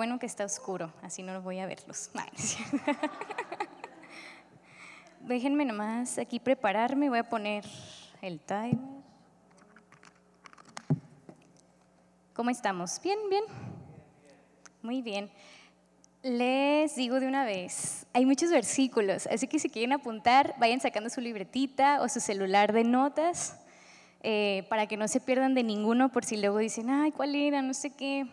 bueno que está oscuro, así no voy a verlos. Déjenme nomás aquí prepararme, voy a poner el timer. ¿Cómo estamos? ¿Bien, bien? Muy bien. Les digo de una vez, hay muchos versículos, así que si quieren apuntar, vayan sacando su libretita o su celular de notas eh, para que no se pierdan de ninguno por si luego dicen, ay, ¿cuál era? No sé qué.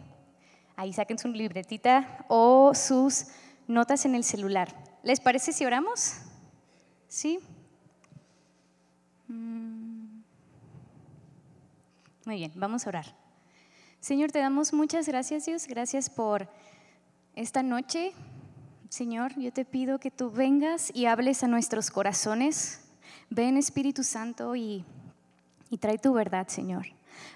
Ahí saquen su libretita o sus notas en el celular. ¿Les parece si oramos? ¿Sí? Mm. Muy bien, vamos a orar. Señor, te damos muchas gracias, Dios. Gracias por esta noche. Señor, yo te pido que tú vengas y hables a nuestros corazones. Ven, Espíritu Santo, y y trae tu verdad, Señor.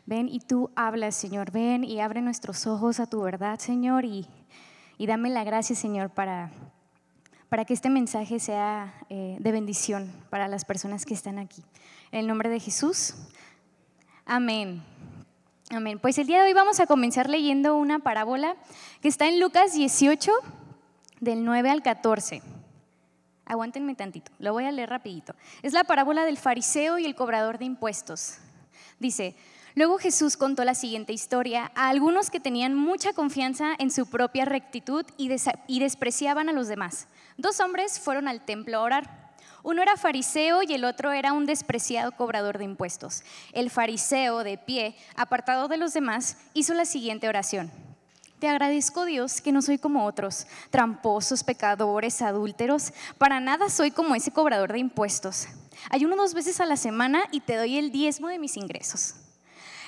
Ven y tú hablas, Señor. Ven y abre nuestros ojos a tu verdad, Señor, y, dame la gracia, Señor, para, para que este mensaje sea eh, de bendición para las personas que están aquí. En el nombre de Jesús. Amén. Amén. Pues el día de hoy vamos a comenzar leyendo una parábola que está en Lucas 18, del 9 al 14. Aguántenme tantito, lo voy a leer rapidito. Es la parábola del fariseo y el cobrador de impuestos. Dice, luego Jesús contó la siguiente historia a algunos que tenían mucha confianza en su propia rectitud y, despreciaban a los demás. Dos hombres fueron al templo a orar. Uno era fariseo y el otro era un despreciado cobrador de impuestos. El fariseo, de pie, apartado de los demás, hizo la siguiente oración. Te agradezco Dios que no soy como otros, tramposos, pecadores, adúlteros. Para nada soy como ese cobrador de impuestos. Ayuno dos veces a la semana y te doy el diezmo de mis ingresos.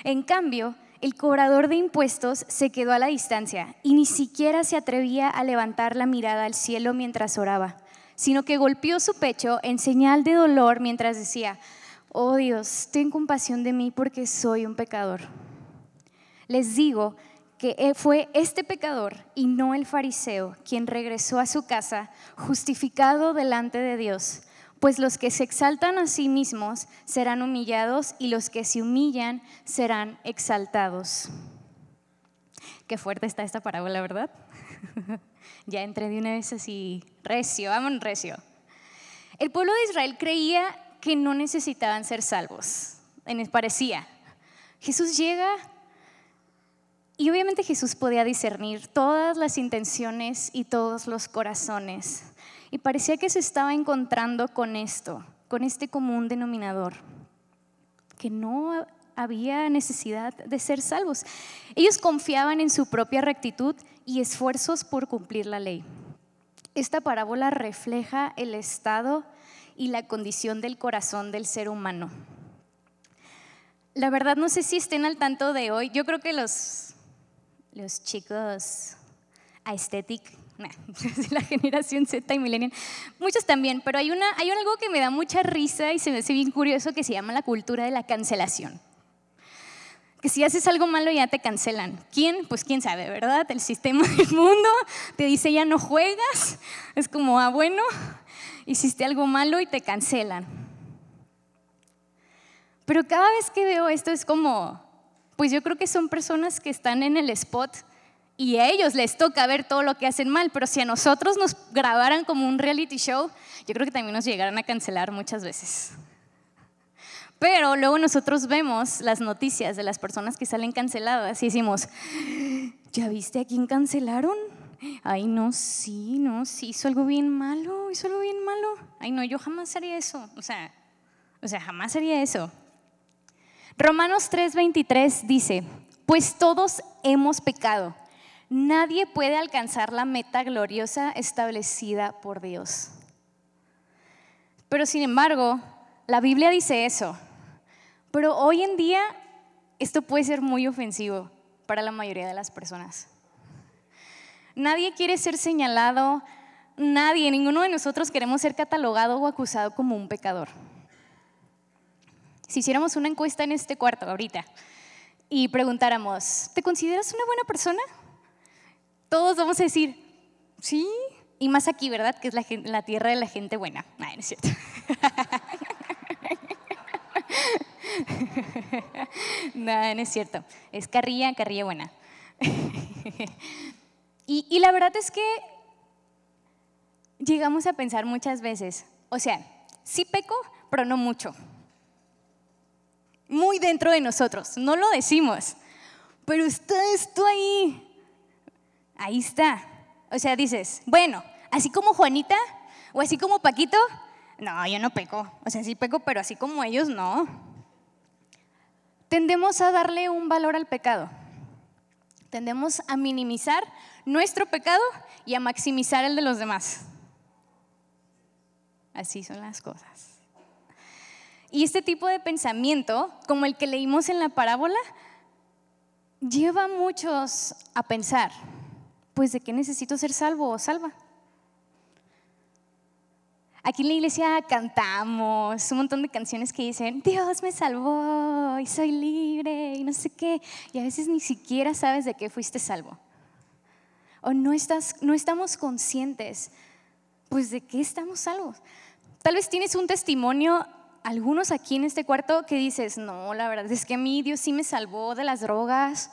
En cambio, el cobrador de impuestos se quedó a la distancia y ni siquiera se atrevía a levantar la mirada al cielo mientras oraba, sino que golpeó su pecho en señal de dolor mientras decía, oh Dios, ten compasión de mí porque soy un pecador. Les digo que eh, fue este pecador y no el fariseo quien regresó a su casa justificado delante de Dios, pues los que se exaltan a sí mismos serán humillados y los que se humillan serán exaltados. Qué fuerte está esta parábola, ¿verdad? ya entré de una vez así, recio, vamos recio. El pueblo de Israel creía que no necesitaban ser salvos, parecía. Jesús llega y obviamente Jesús podía discernir todas las intenciones y todos los corazones. Y parecía que se estaba encontrando con esto, con este común denominador, que no había necesidad de ser salvos. Ellos confiaban en su propia rectitud y esfuerzos por cumplir la ley. Esta parábola refleja el estado y la condición del corazón del ser humano. La verdad no sé si estén al tanto de hoy. Yo creo que los los chicos aesthetic, la generación Z y millennial, muchos también, pero hay, una, hay algo que me da mucha risa y se me hace bien curioso que se llama la cultura de la cancelación. Que si haces algo malo ya te cancelan. ¿Quién? Pues quién sabe, ¿verdad? El sistema del mundo te dice ya no juegas. Es como, ah, bueno, hiciste algo malo y te cancelan. Pero cada vez que veo esto es como, pues yo creo que son personas que están en el spot y a ellos les toca ver todo lo que hacen mal, pero si a nosotros nos grabaran como un reality show, yo creo que también nos llegaran a cancelar muchas veces. Pero luego nosotros vemos las noticias de las personas que salen canceladas y decimos, ¿ya viste a quién cancelaron? Ay, no, sí, no, sí, hizo algo bien malo, hizo algo bien malo. Ay, no, yo jamás haría eso. O sea, o sea, jamás haría eso. Romanos 3:23 dice, pues todos hemos pecado. Nadie puede alcanzar la meta gloriosa establecida por Dios. Pero sin embargo, la Biblia dice eso. Pero hoy en día esto puede ser muy ofensivo para la mayoría de las personas. Nadie quiere ser señalado, nadie, ninguno de nosotros queremos ser catalogado o acusado como un pecador. Si hiciéramos una encuesta en este cuarto ahorita y preguntáramos, ¿te consideras una buena persona? Todos vamos a decir, sí, y más aquí, ¿verdad? Que es la, tierra de la gente buena. No, no es cierto. no, no es cierto. Es carrilla, carrilla buena. Y, y la verdad es que llegamos a pensar muchas veces, o sea, sí peco, pero no mucho. Muy dentro de nosotros, no lo decimos, pero está esto ahí. Ahí está. O sea, dices, bueno, así como Juanita o así como Paquito, no, yo no peco. O sea, sí peco, pero así como ellos, no. Tendemos a darle un valor al pecado. Tendemos a minimizar nuestro pecado y a maximizar el de los demás. Así son las cosas. Y este tipo de pensamiento, como el que leímos en la parábola, lleva a muchos a pensar, pues de qué necesito ser salvo o salva. Aquí en la iglesia cantamos un montón de canciones que dicen, Dios me salvó y soy libre y no sé qué. Y a veces ni siquiera sabes de qué fuiste salvo. O no, estás, no estamos conscientes, pues de qué estamos salvos. Tal vez tienes un testimonio, algunos aquí en este cuarto, que dices, no, la verdad es que a mí Dios sí me salvó de las drogas,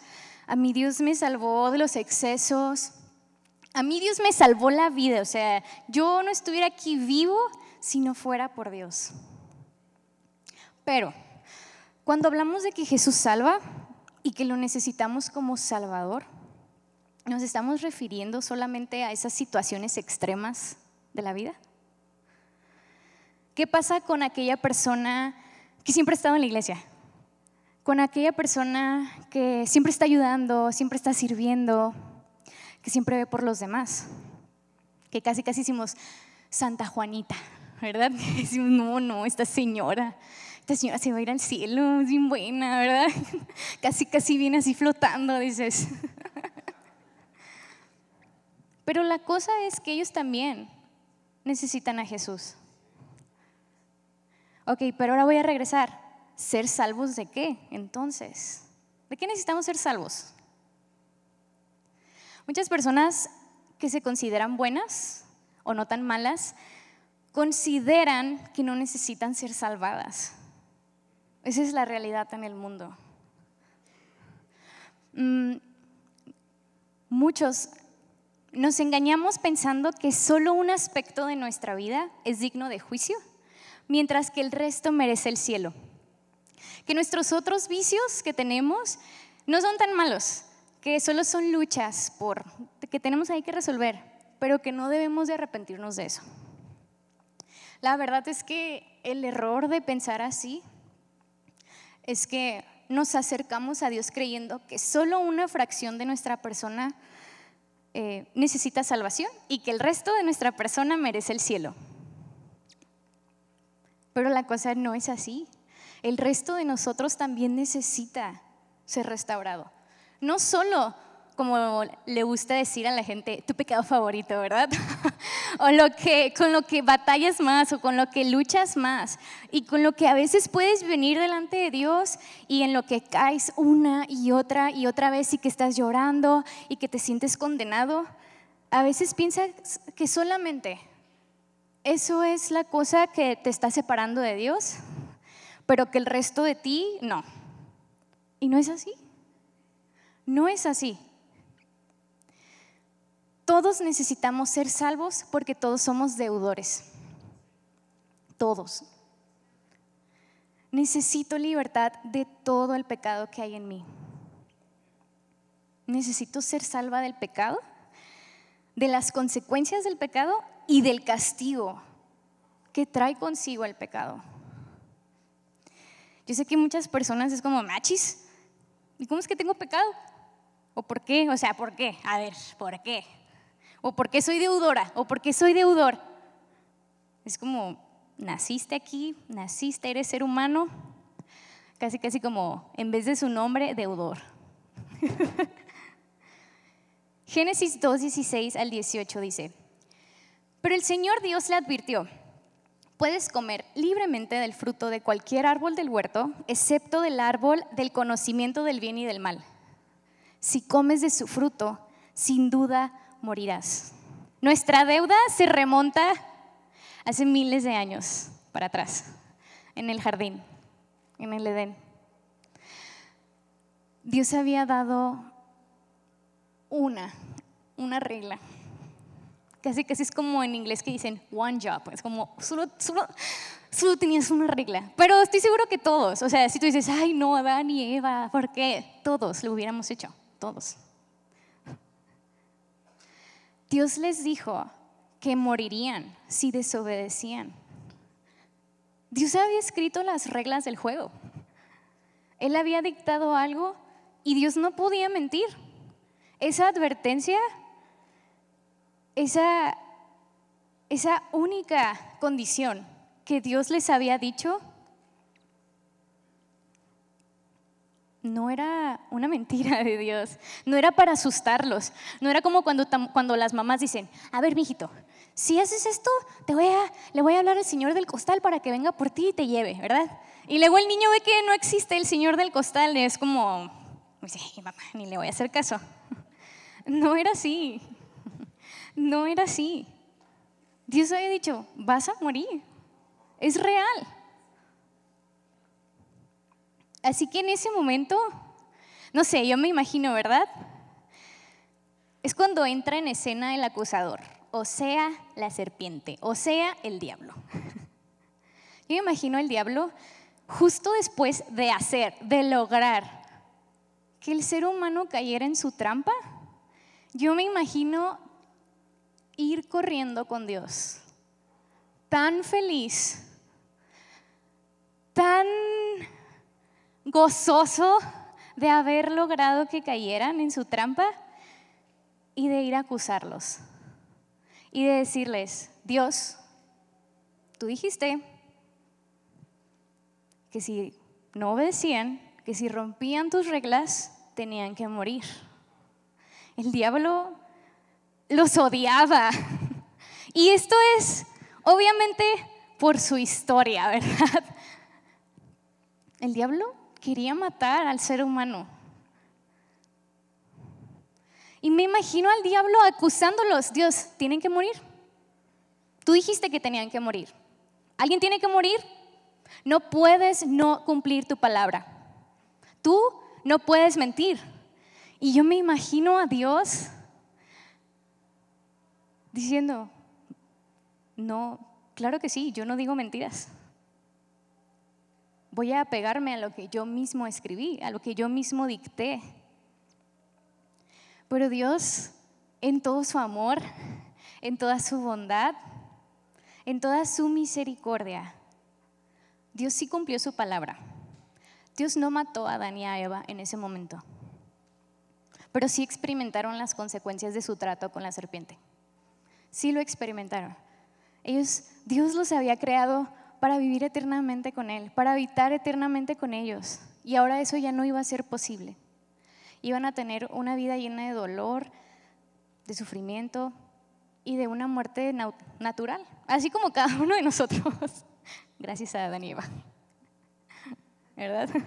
a mí Dios me salvó de los excesos, a mí Dios me salvó la vida, o sea, yo no estuviera aquí vivo si no fuera por Dios. Pero cuando hablamos de que Jesús salva y que lo necesitamos como Salvador, ¿nos estamos refiriendo solamente a esas situaciones extremas de la vida? ¿Qué pasa con aquella persona que siempre ha estado en la iglesia? Con aquella persona que siempre está ayudando, siempre está sirviendo, que siempre ve por los demás, que casi casi hicimos Santa Juanita, ¿verdad? Decimos, no, no, esta señora, esta señora se va a ir al cielo, es bien buena, ¿verdad? Casi casi viene así flotando, dices. Pero la cosa es que ellos también necesitan a Jesús. Ok, pero ahora voy a regresar. ¿Ser salvos de qué? Entonces, ¿de qué necesitamos ser salvos? Muchas personas que se consideran buenas o no tan malas, consideran que no necesitan ser salvadas. Esa es la realidad en el mundo. Mm, muchos nos engañamos pensando que solo un aspecto de nuestra vida es digno de juicio, mientras que el resto merece el cielo. Que nuestros otros vicios que tenemos no son tan malos, que solo son luchas por, que tenemos ahí que resolver, pero que no debemos de arrepentirnos de eso. La verdad es que el error de pensar así es que nos acercamos a Dios creyendo que solo una fracción de nuestra persona eh, necesita salvación y que el resto de nuestra persona merece el cielo. Pero la cosa no es así. El resto de nosotros también necesita ser restaurado no solo como le gusta decir a la gente, tu pecado favorito, ¿verdad? o lo que, con lo que batallas más o con lo que luchas más y con lo que a veces puedes venir delante de Dios y en lo que caes una y otra y otra vez y que estás llorando y que te sientes condenado. A veces piensas que solamente eso es la cosa que te está separando de Dios, pero que el resto de ti no. Y no es así. No es así. Todos necesitamos ser salvos porque todos somos deudores. Todos. Necesito libertad de todo el pecado que hay en mí. Necesito ser salva del pecado, de las consecuencias del pecado y del castigo que trae consigo el pecado. Yo sé que muchas personas es como, machis, ¿y cómo es que tengo pecado? ¿O por qué? O sea, ¿por qué? A ver, ¿por qué? ¿O por qué soy deudora? ¿O por qué soy deudor? Es como, naciste aquí, naciste, eres ser humano, casi casi como, en vez de su nombre, deudor. Génesis 2, 16 al 18 dice, pero el Señor Dios le advirtió, puedes comer libremente del fruto de cualquier árbol del huerto, excepto del árbol del conocimiento del bien y del mal si comes de su fruto, sin duda morirás. Nuestra deuda se remonta hace miles de años para atrás, en el jardín, en el Edén. Dios había dado una, una regla. Casi casi es como en inglés que dicen one job, es como solo, solo, solo tenías una regla. Pero estoy seguro que todos, o sea, si tú dices, ay no, Adán y Eva, ¿por qué? Todos lo hubiéramos hecho, todos. Dios les dijo que morirían si desobedecían. Dios había escrito las reglas del juego. Él había dictado algo y Dios no podía mentir. Esa advertencia, esa, esa única condición que Dios les había dicho, no era una mentira de Dios, no era para asustarlos, no era como cuando, cuando las mamás dicen, a ver, mijito, si haces esto, te voy a, le voy a hablar al Señor del costal para que venga por ti y te lleve, ¿verdad? Y luego el niño ve que no existe el Señor del costal, es como, ni le voy a hacer caso. No era así, no era así. Dios había dicho, vas a morir, es real. Así que en ese momento, no sé, yo me imagino, ¿verdad? Es cuando entra en escena el acusador, o sea, la serpiente, o sea, el diablo. Yo me imagino al diablo justo después de hacer, de lograr que el ser humano cayera en su trampa, yo me imagino ir corriendo con Dios, tan feliz, tan gozoso de haber logrado que cayeran en su trampa y de ir a acusarlos y de decirles, Dios, tú dijiste que si no obedecían, que si rompían tus reglas, tenían que morir. El diablo los odiaba. Y esto es, obviamente, por su historia, ¿verdad? El diablo quería matar al ser humano. Y me imagino al diablo acusándolos, Dios, tienen que morir. Tú dijiste que tenían que morir. ¿Alguien tiene que morir? No puedes no cumplir tu palabra. Tú no puedes mentir. Y yo me imagino a Dios diciendo, no, claro que sí, yo no digo mentiras. Voy a apegarme a lo que yo mismo escribí, a lo que yo mismo dicté. Pero Dios, en todo su amor, en toda su bondad, en toda su misericordia, Dios sí cumplió su palabra. Dios no mató a Adán y a Eva en ese momento, pero sí experimentaron las consecuencias de su trato con la serpiente. Sí lo experimentaron. Ellos, Dios los había creado para vivir eternamente con Él, para habitar eternamente con ellos. Y ahora eso ya no iba a ser posible. Iban a tener una vida llena de dolor, de sufrimiento y de una muerte natural, así como cada uno de nosotros. Gracias a Adán y Eva. ¿Verdad?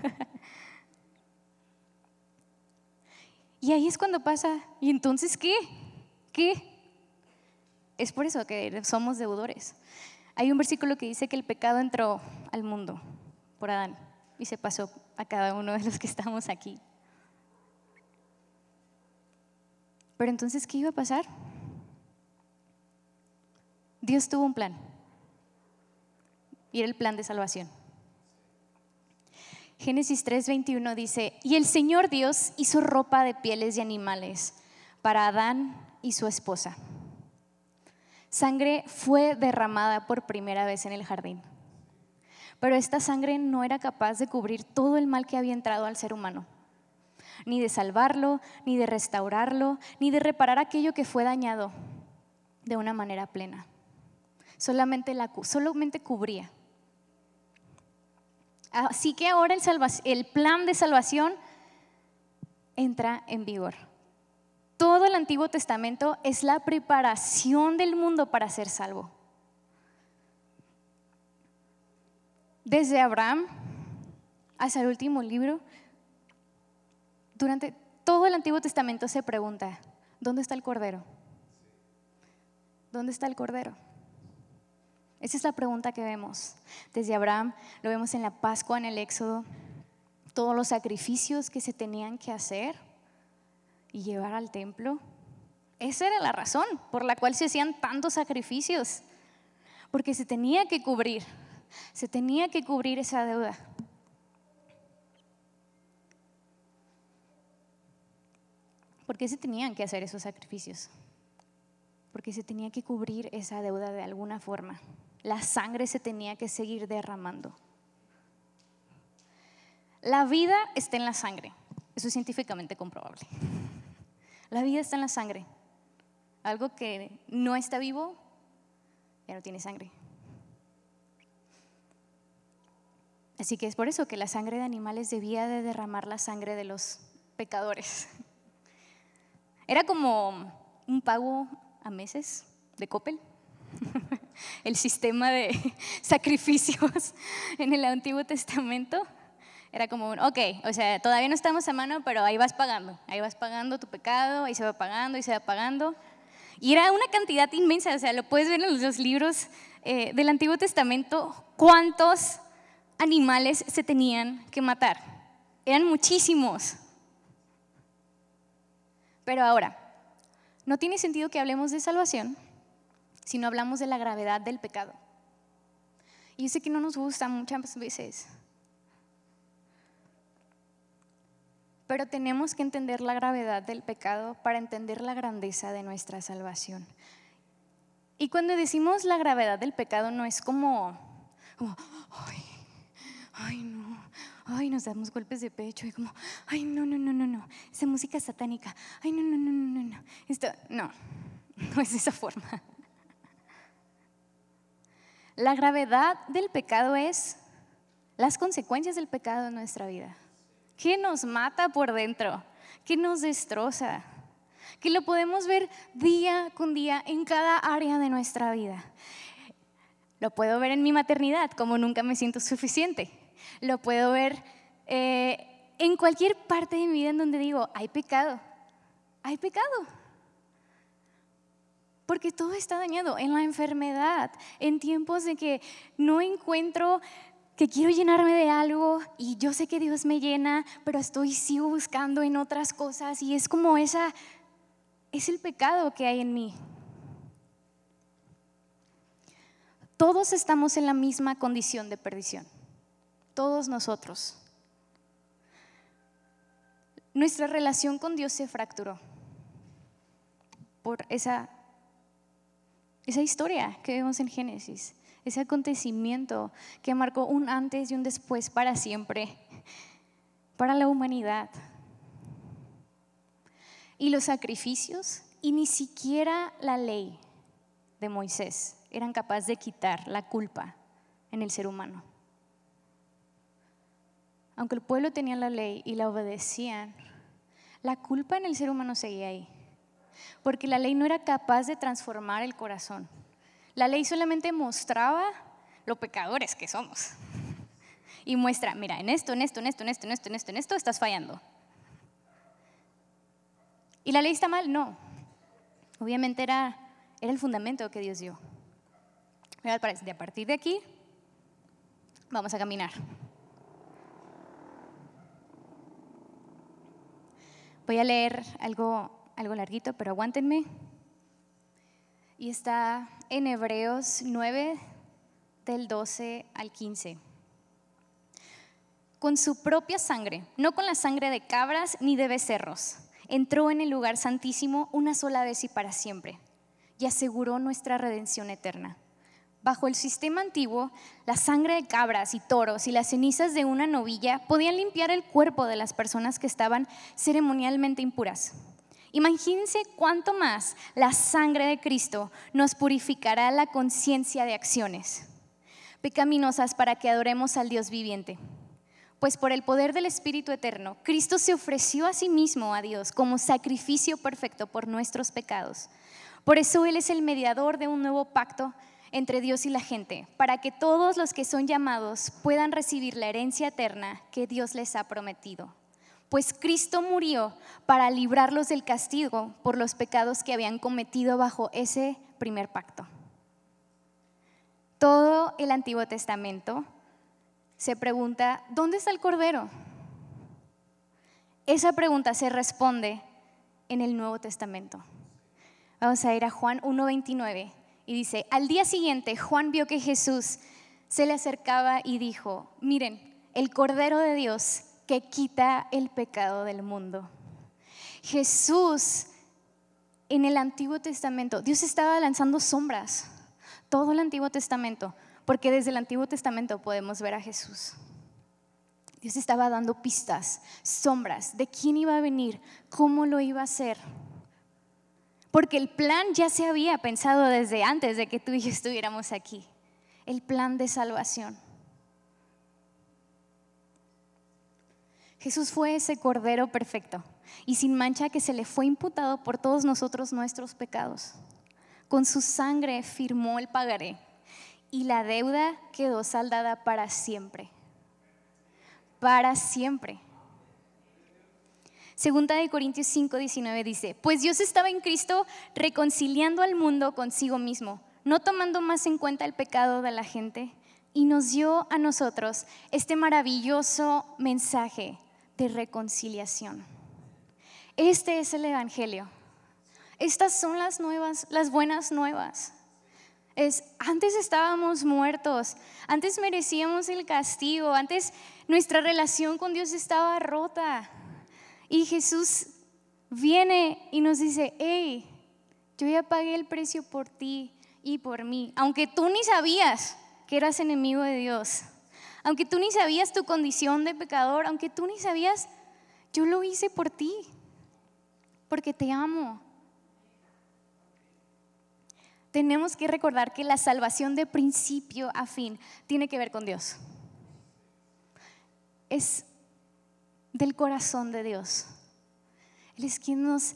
Y ahí es cuando pasa, ¿y entonces qué? ¿Qué? Es por eso que somos deudores. Hay un versículo que dice que el pecado entró al mundo por Adán y se pasó a cada uno de los que estamos aquí. Pero entonces, ¿qué iba a pasar? Dios tuvo un plan y era el plan de salvación. Génesis 3:21 dice, y el Señor Dios hizo ropa de pieles de animales para Adán y su esposa. Sangre fue derramada por primera vez en el jardín, pero esta sangre no era capaz de cubrir todo el mal que había entrado al ser humano, ni de salvarlo, ni de restaurarlo, ni de reparar aquello que fue dañado de una manera plena. Solamente, la, solamente cubría Así que ahora el, plan de salvación entra en vigor. Todo el Antiguo Testamento es la preparación del mundo para ser salvo. Desde Abraham hasta el último libro, durante todo el Antiguo Testamento se pregunta, ¿dónde está el Cordero? ¿Dónde está el Cordero? Esa es la pregunta que vemos desde Abraham, lo vemos en la Pascua, en el Éxodo, todos los sacrificios que se tenían que hacer y llevar al templo. Esa era la razón por la cual se hacían tantos sacrificios, porque se tenía que cubrir, se tenía que cubrir esa deuda. ¿Por qué se tenían que hacer esos sacrificios? Porque se tenía que cubrir esa deuda de alguna forma. La sangre se tenía que seguir derramando. La vida está en la sangre. Eso es científicamente comprobable. La vida está en la sangre. Algo que no está vivo ya no tiene sangre. Así que es por eso que la sangre de animales debía de derramar la sangre de los pecadores. Era como un pago a meses de Coppel, el sistema de sacrificios en el Antiguo Testamento. Era como, ok, o sea, todavía no estamos a mano, pero ahí vas pagando, ahí vas pagando tu pecado, ahí se va pagando, y se va pagando. Y era una cantidad inmensa, o sea, lo puedes ver en los libros eh, del Antiguo Testamento, cuántos animales se tenían que matar. Eran muchísimos. Pero ahora, no tiene sentido que hablemos de salvación si no hablamos de la gravedad del pecado. Y sé que no nos gusta muchas veces. Pero tenemos que entender la gravedad del pecado para entender la grandeza de nuestra salvación. Y cuando decimos la gravedad del pecado no es como, ay, ay no, ay, nos damos golpes de pecho y como, ay, no, no, no, no, no, esa música satánica, ay, no, no, no, no, no, Esto, no, no es de esa forma. La gravedad del pecado es las consecuencias del pecado en nuestra vida. ¿Qué nos mata por dentro? ¿Qué nos destroza? Que lo podemos ver día con día en cada área de nuestra vida. Lo puedo ver en mi maternidad, como nunca me siento suficiente. Lo puedo ver eh, en cualquier parte de mi vida en donde digo, hay pecado, hay pecado. Porque todo está dañado en la enfermedad, en tiempos de que no encuentro que quiero llenarme de algo y yo sé que Dios me llena, pero estoy sigo buscando en otras cosas y es como esa es el pecado que hay en mí. Todos estamos en la misma condición de perdición. Todos nosotros. Nuestra relación con Dios se fracturó por esa esa historia que vemos en Génesis ese acontecimiento que marcó un antes y un después para siempre, para la humanidad. Y los sacrificios, y ni siquiera la ley de Moisés eran capaces de quitar la culpa en el ser humano. Aunque el pueblo tenía la ley y la obedecían, la culpa en el ser humano seguía ahí, porque la ley no era capaz de transformar el corazón. La ley solamente mostraba lo pecadores que somos. Y muestra, mira, en esto, en esto, en esto, en esto, en esto, en esto, en esto estás fallando. ¿Y la ley está mal? No. Obviamente era, era el fundamento que Dios dio. De a partir de aquí vamos a caminar. Voy a leer algo, algo larguito, pero aguántenme y está en Hebreos 9 del 12 al 15. Con su propia sangre, no con la sangre de cabras ni de becerros, entró en el lugar santísimo una sola vez y para siempre, y aseguró nuestra redención eterna. Bajo el sistema antiguo, la sangre de cabras y toros y las cenizas de una novilla podían limpiar el cuerpo de las personas que estaban ceremonialmente impuras. Imagínense cuánto más la sangre de Cristo nos purificará la conciencia de acciones pecaminosas para que adoremos al Dios viviente. Pues por el poder del Espíritu Eterno, Cristo se ofreció a sí mismo a Dios como sacrificio perfecto por nuestros pecados. Por eso Él es el mediador de un nuevo pacto entre Dios y la gente, para que todos los que son llamados puedan recibir la herencia eterna que Dios les ha prometido pues Cristo murió para librarlos del castigo por los pecados que habían cometido bajo ese primer pacto. Todo el Antiguo Testamento se pregunta, ¿dónde está el Cordero? Esa pregunta se responde en el Nuevo Testamento. Vamos a ir a Juan 1.29 y dice, al día siguiente Juan vio que Jesús se le acercaba y dijo, miren, el Cordero de Dios que quita el pecado del mundo. Jesús en el Antiguo Testamento, Dios estaba lanzando sombras, todo el Antiguo Testamento, porque desde el Antiguo Testamento podemos ver a Jesús. Dios estaba dando pistas, sombras de quién iba a venir, cómo lo iba a hacer. Porque el plan ya se había pensado desde antes de que tú y yo estuviéramos aquí. El plan de salvación. Jesús fue ese cordero perfecto y sin mancha que se le fue imputado por todos nosotros nuestros pecados. Con su sangre firmó el pagaré y la deuda quedó saldada para siempre. Para siempre. Segunda de Corintios 5, 19 dice, pues Dios estaba en Cristo reconciliando al mundo consigo mismo, no tomando más en cuenta el pecado de la gente, y nos dio a nosotros este maravilloso mensaje de reconciliación. Este es el Evangelio. Estas son las buenas nuevas. Es, antes estábamos muertos, antes merecíamos el castigo, antes nuestra relación con Dios estaba rota. Y Jesús viene y nos dice, hey, yo ya pagué el precio por ti y por mí, aunque tú ni sabías que eras enemigo de Dios, aunque tú ni sabías tu condición de pecador, aunque tú ni sabías, yo lo hice por ti porque te amo. Tenemos que recordar que la salvación de principio a fin tiene que ver con Dios. Es del corazón de Dios. Él es quien nos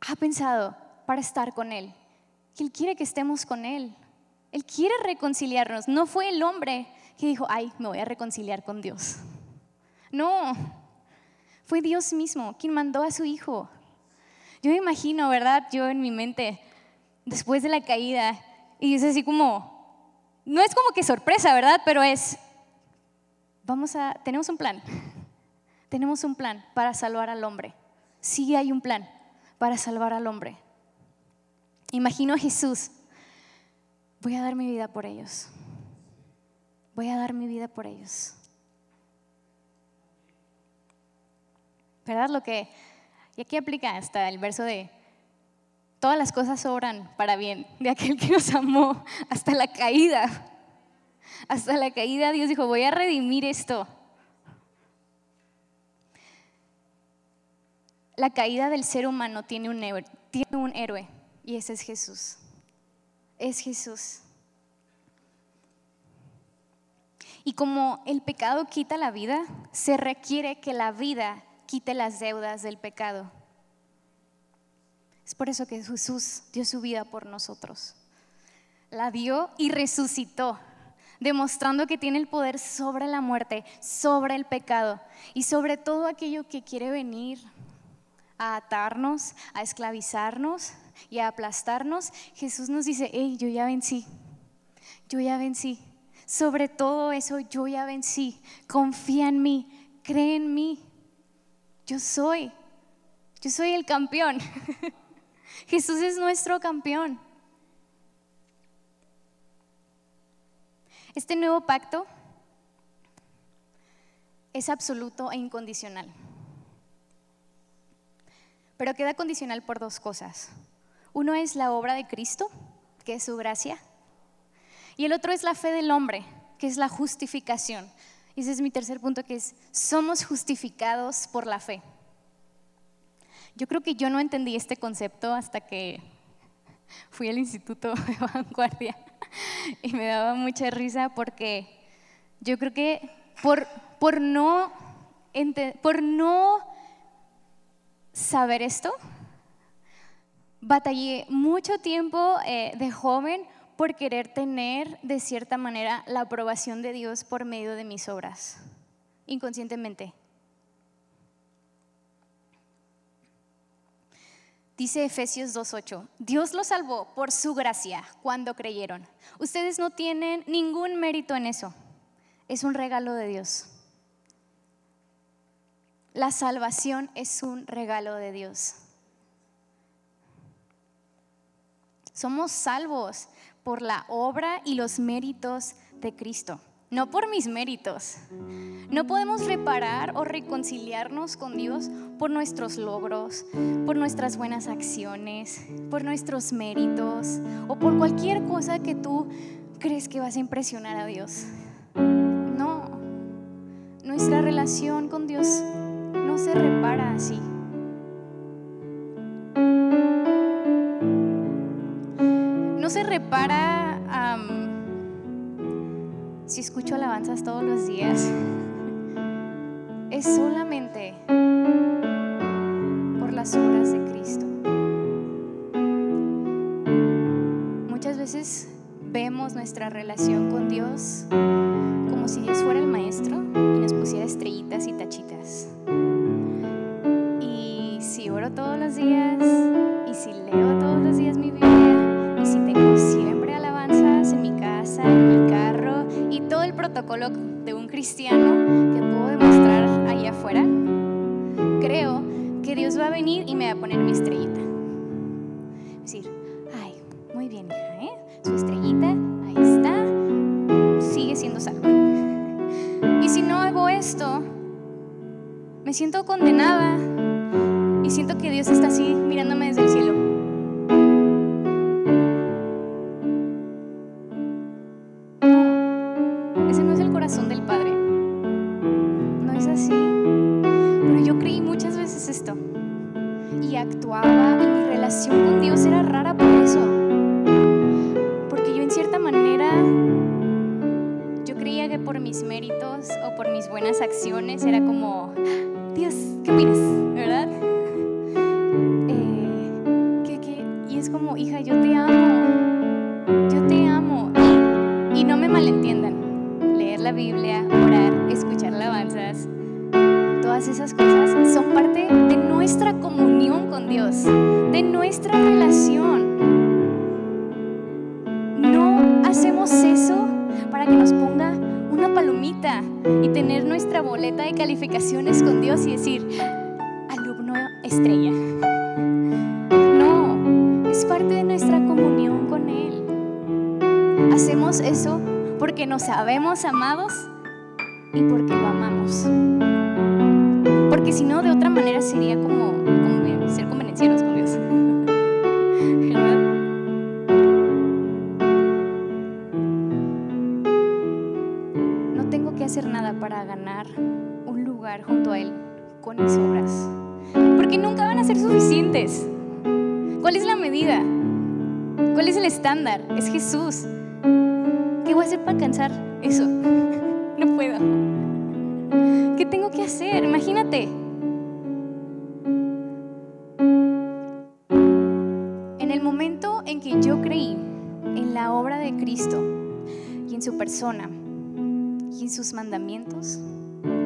ha pensado para estar con Él. Él quiere que estemos con Él. Él quiere reconciliarnos. No fue el hombre que dijo, ay, me voy a reconciliar con Dios. No, fue Dios mismo quien mandó a su hijo. Yo me imagino, ¿verdad? Yo en mi mente, después de la caída, y es así como, no es como que sorpresa, ¿verdad? Pero es, vamos a, tenemos un plan. Tenemos un plan para salvar al hombre. Sí hay un plan para salvar al hombre. Imagino a Jesús, voy a dar mi vida por ellos. Voy a dar mi vida por ellos. ¿verdad? Lo que, y aquí aplica hasta el verso de, todas las cosas obran para bien de aquel que nos amó hasta la caída. Hasta la caída Dios dijo, voy a redimir esto. La caída del ser humano tiene un, tiene un héroe y ese es Jesús. Es Jesús. Y como el pecado quita la vida, se requiere que la vida quite las deudas del pecado. Es por eso que Jesús dio su vida por nosotros. La dio y resucitó, demostrando que tiene el poder sobre la muerte, sobre el pecado y sobre todo aquello que quiere venir a atarnos, a esclavizarnos y a aplastarnos. Jesús nos dice, hey, yo ya vencí, yo ya vencí. Sobre todo eso, yo ya vencí. Confía en mí, cree en mí. Yo soy, yo soy el campeón. Jesús es nuestro campeón. Este nuevo pacto es absoluto e incondicional. Pero queda condicional por dos cosas. Uno es la obra de Cristo, que es su gracia, y el otro es la fe del hombre, que es la justificación, ese es mi tercer punto, que es, somos justificados por la fe. Yo creo que yo no entendí este concepto hasta que fui al Instituto de Vanguardia y me daba mucha risa porque yo creo que por, por, no, por no saber esto, batallé mucho tiempo eh, de joven por querer tener de cierta manera la aprobación de Dios por medio de mis obras, inconscientemente. Dice Efesios 2.8, Dios los salvó por su gracia cuando creyeron. Ustedes no tienen ningún mérito en eso. Es un regalo de Dios. La salvación es un regalo de Dios. Somos salvos por la obra y los méritos de Cristo, no por mis méritos. No podemos reparar o reconciliarnos con Dios por nuestros logros, por nuestras buenas acciones, por nuestros méritos o por cualquier cosa que tú crees que vas a impresionar a Dios. No, nuestra relación con Dios no se repara así. No se repara si escucho alabanzas todos los días. Es solamente por las obras de Cristo. Muchas veces vemos nuestra relación con Dios como si Dios fuera el maestro y nos pusiera estrellitas y tachitas. Y si oro todos los días, y si leo todos los días mi Biblia, de un cristiano que puedo demostrar allá afuera, creo que Dios va a venir y me va a poner mi estrellita. Es decir, ay, muy bien, ¿eh? Su estrellita, ahí está, sigue siendo salvo. Y si no hago esto, me siento condenada esas cosas son parte de nuestra comunión con Dios, de nuestra relación. No hacemos eso para que nos ponga una palomita y tener nuestra boleta de calificaciones con Dios y decir, alumno estrella. No, es parte de nuestra comunión con Él. Hacemos eso porque nos sabemos amados y porque lo amamos. Si no, de otra manera sería como, ser convenencieros con Dios. No tengo que hacer nada para ganar un lugar junto a Él con mis obras. Porque nunca van a ser suficientes. ¿Cuál es la medida? ¿Cuál es el estándar? Es Jesús. ¿Qué voy a hacer para alcanzar eso? No puedo. ¿Qué tengo que hacer? Imagínate. La obra de Cristo y en su persona y en sus mandamientos,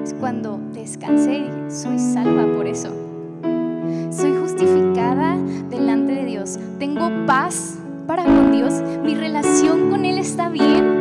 es cuando descansé y soy salva por eso. Soy justificada delante de Dios. Tengo paz para con Dios. Mi relación con Él está bien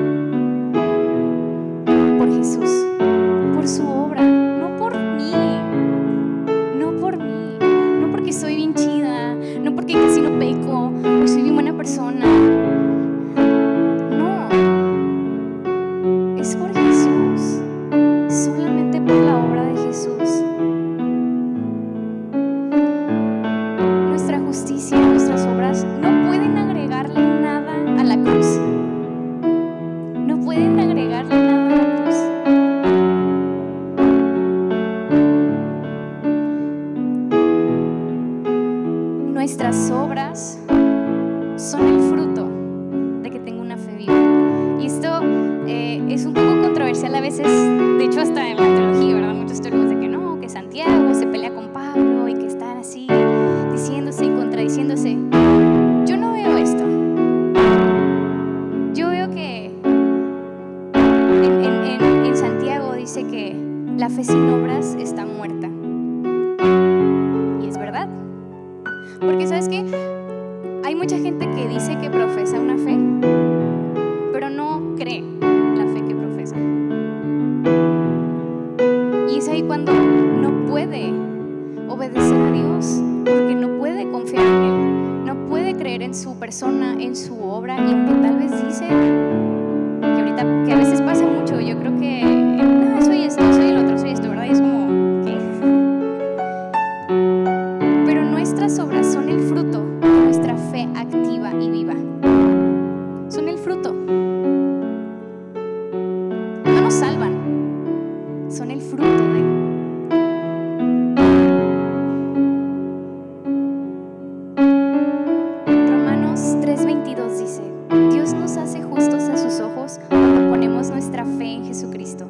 Dios nos hace justos a sus ojos cuando ponemos nuestra fe en Jesucristo.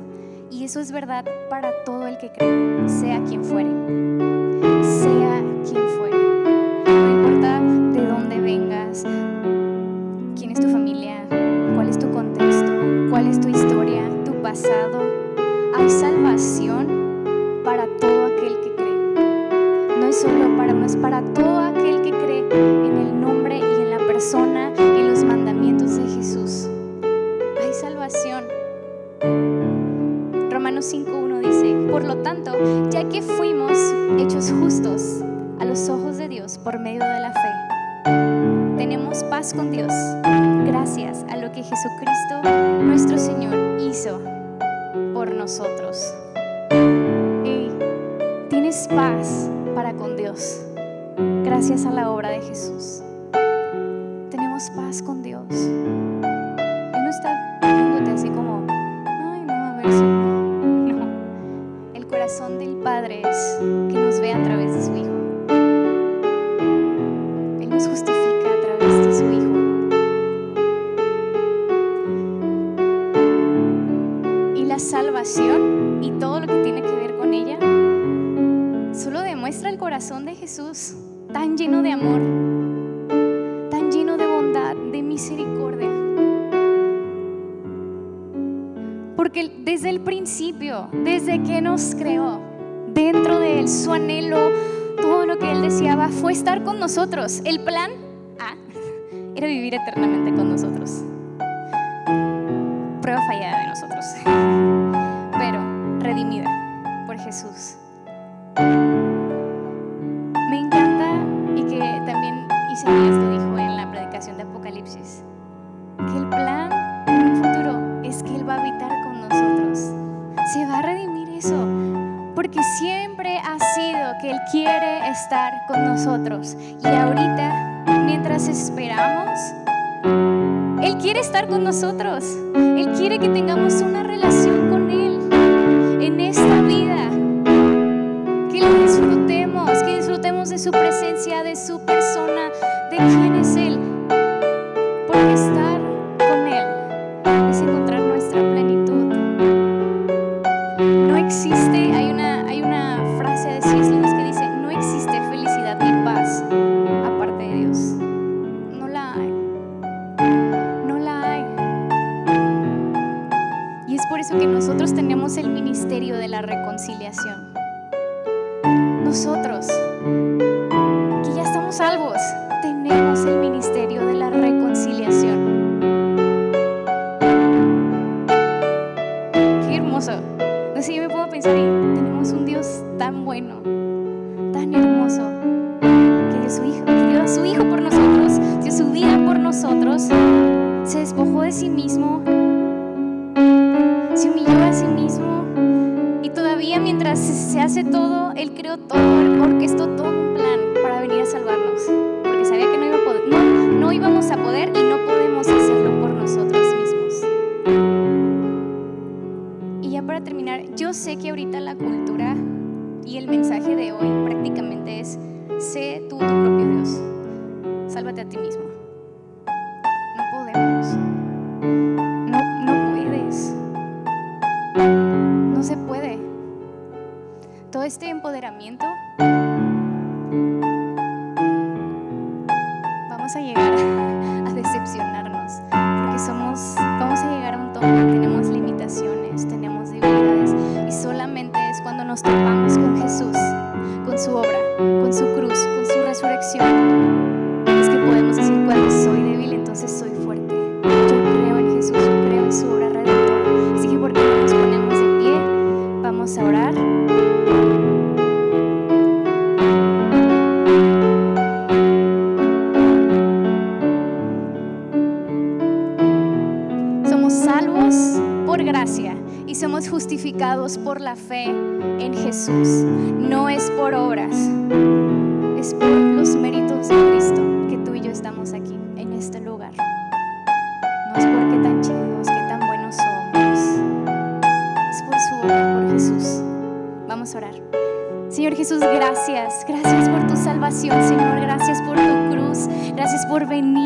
Y eso es verdad para todo el que cree, sea quien fuere. Que nos ve a través de su Hijo. Él nos justifica a través de su Hijo. Y la salvación y todo lo que tiene que ver con ella solo demuestra el corazón de Jesús, tan lleno de amor, tan lleno de bondad, de misericordia. Porque desde el principio, desde que nos creó, Su anhelo, todo lo que Él deseaba fue estar con nosotros. El plan A era vivir eternamente con nosotros. Prueba fallada de nosotros, pero redimida por Jesús. Con nosotros. Y ahorita, mientras esperamos, Él quiere estar con nosotros. Él quiere que tengamos una relación con Él en esta vida que lo disfrutemos, que disfrutemos de su presencia, de su persona, de quién es Él. Orquestó todo un plan para venir a salvarnos. Porque sabía que no, iba a poder, no, no íbamos a poder y no podemos hacerlo por nosotros mismos. Y ya para terminar, yo sé que ahorita la cultura y el mensaje de hoy prácticamente es, sé tú tu propio Dios, sálvate a ti mismo. No podemos. No, no puedes. No se puede. Todo este empoderamiento por gracia y somos justificados por la fe en Jesús. No es por obras, es por los méritos de Cristo que tú y yo estamos aquí, en este lugar. No es porque tan chidos, que tan buenos somos. Es por su obra, por Jesús. Vamos a orar. Señor Jesús, gracias. Gracias por tu salvación, Señor. Gracias por tu cruz. Gracias por venir